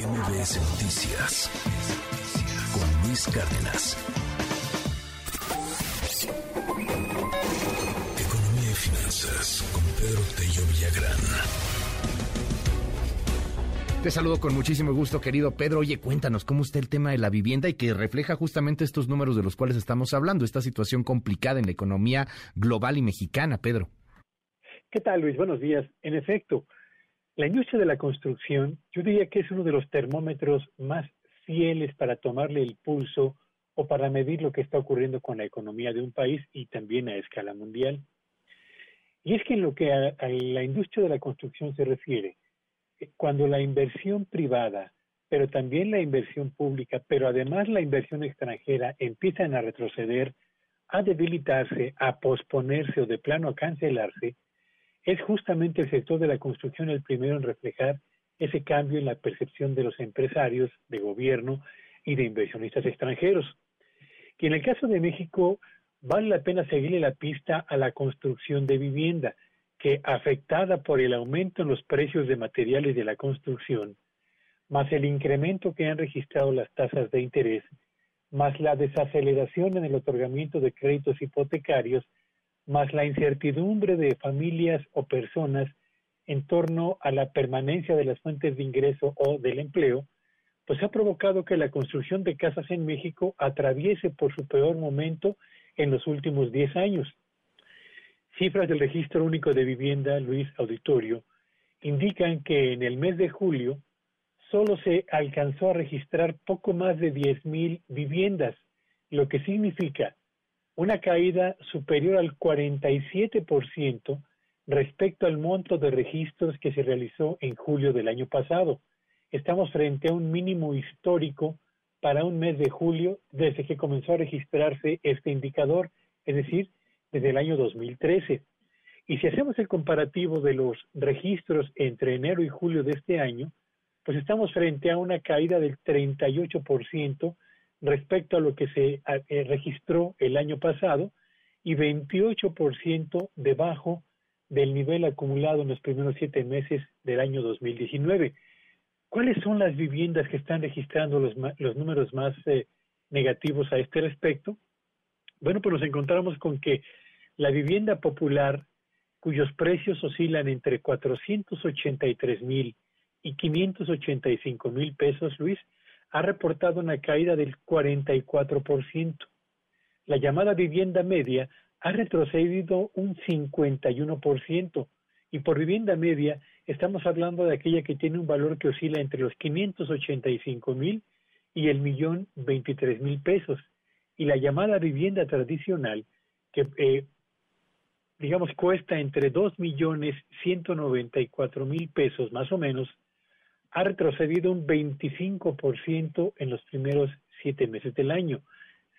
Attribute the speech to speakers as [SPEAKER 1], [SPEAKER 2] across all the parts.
[SPEAKER 1] MBS Noticias con Luis Cárdenas. Economía y finanzas con Pedro Tello Villagrán.
[SPEAKER 2] Te saludo con muchísimo gusto, querido Pedro. Oye, cuéntanos cómo está el tema de la vivienda y que refleja justamente estos números de los cuales estamos hablando, esta situación complicada en la economía global y mexicana, Pedro.
[SPEAKER 3] ¿Qué tal, Luis? Buenos días. En efecto, la industria de la construcción, yo diría que es uno de los termómetros más fieles para tomarle el pulso o para medir lo que está ocurriendo con la economía de un país y también a escala mundial. Y es que en lo que a, la industria de la construcción se refiere, eh, cuando la inversión privada, pero también la inversión pública, pero además la inversión extranjera empiezan a retroceder, a debilitarse, a posponerse o de plano a cancelarse, es justamente el sector de la construcción el primero en reflejar ese cambio en la percepción de los empresarios, de gobierno y de inversionistas extranjeros. Y en el caso de México, vale la pena seguirle la pista a la construcción de vivienda, que afectada por el aumento en los precios de materiales de la construcción, más el incremento que han registrado las tasas de interés, más la desaceleración en el otorgamiento de créditos hipotecarios, más la incertidumbre de familias o personas en torno a la permanencia de las fuentes de ingreso o del empleo, pues ha provocado que la construcción de casas en México atraviese por su peor momento en los últimos 10 años. Cifras del Registro Único de Vivienda, Luis Auditorio, indican que en el mes de julio solo se alcanzó a registrar poco más de 10.000 viviendas, lo que significa una caída superior al 47% respecto al monto de registros que se realizó en julio del año pasado. Estamos frente a un mínimo histórico para un mes de julio desde que comenzó a registrarse este indicador, es decir, desde el año 2013. Y si hacemos el comparativo de los registros entre enero y julio de este año, pues estamos frente a una caída del 38% respecto a lo que se eh, registró el año pasado y 28% debajo del nivel acumulado en los primeros siete meses del año 2019. ¿Cuáles son las viviendas que están registrando los, los números más eh, negativos a este respecto? Bueno, pues nos encontramos con que la vivienda popular, cuyos precios oscilan entre 483 mil y 585 mil pesos, Luis, ha reportado una caída del 44%. La llamada vivienda media ha retrocedido un 51%. Y por vivienda media estamos hablando de aquella que tiene un valor que oscila entre los 585 mil y el millón 23 mil pesos. Y la llamada vivienda tradicional, que eh, digamos cuesta entre 2 millones 194 mil pesos más o menos, ha retrocedido un 25% en los primeros siete meses del año.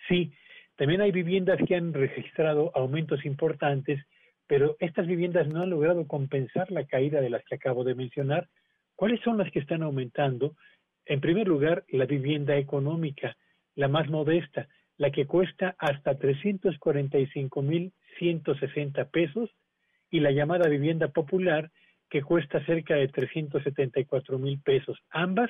[SPEAKER 3] Sí, también hay viviendas que han registrado aumentos importantes, pero estas viviendas no han logrado compensar la caída de las que acabo de mencionar. ¿Cuáles son las que están aumentando? En primer lugar, la vivienda económica, la más modesta, la que cuesta hasta 345.160 pesos, y la llamada vivienda popular, que cuesta cerca de 374 mil pesos. Ambas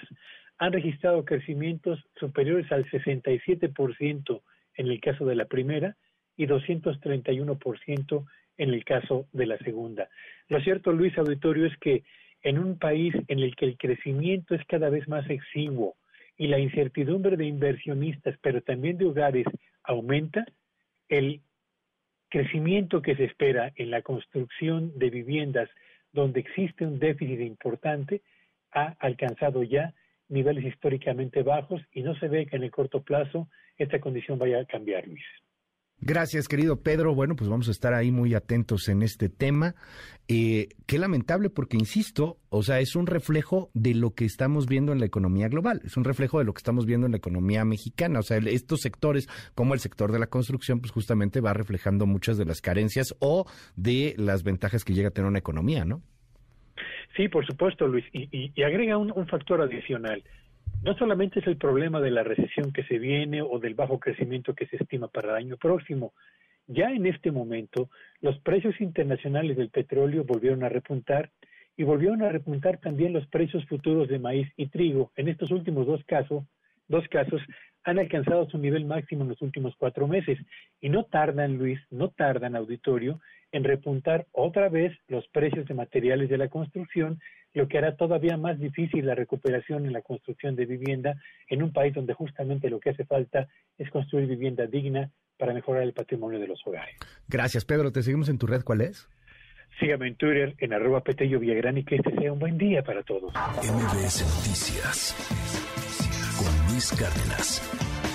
[SPEAKER 3] han registrado crecimientos superiores al 67% en el caso de la primera y 231% en el caso de la segunda. Lo cierto, Luis Auditorio, es que en un país en el que el crecimiento es cada vez más exiguo y la incertidumbre de inversionistas, pero también de hogares, aumenta, el crecimiento que se espera en la construcción de viviendas donde existe un déficit importante, ha alcanzado ya niveles históricamente bajos y no se ve que en el corto plazo esta condición vaya a cambiar, Luis.
[SPEAKER 2] Gracias, querido Pedro. Bueno, pues vamos a estar ahí muy atentos en este tema. Eh, qué lamentable porque, insisto, o sea, es un reflejo de lo que estamos viendo en la economía global, es un reflejo de lo que estamos viendo en la economía mexicana. O sea, estos sectores, como el sector de la construcción, pues justamente va reflejando muchas de las carencias o de las ventajas que llega a tener una economía, ¿no?
[SPEAKER 3] Sí, por supuesto, Luis. Y, agrega un factor adicional no solamente es el problema de la recesión que se viene o del bajo crecimiento que se estima para el año próximo. Ya en este momento, los precios internacionales del petróleo volvieron a repuntar y volvieron a repuntar también los precios futuros de maíz y trigo. En estos últimos dos casos, dos casos han alcanzado su nivel máximo en los últimos cuatro meses y no tardan, Luis, no tardan, auditorio, en repuntar otra vez los precios de materiales de la construcción, lo que hará todavía más difícil la recuperación en la construcción de vivienda en un país donde justamente lo que hace falta es construir vivienda digna para mejorar el patrimonio de los hogares.
[SPEAKER 2] Gracias, Pedro. Te seguimos en tu red. ¿Cuál es?
[SPEAKER 3] Sígame en Twitter en arroba Petello Villagrán y que este sea un buen día para todos.
[SPEAKER 1] MBS Noticias con Luis Cárdenas.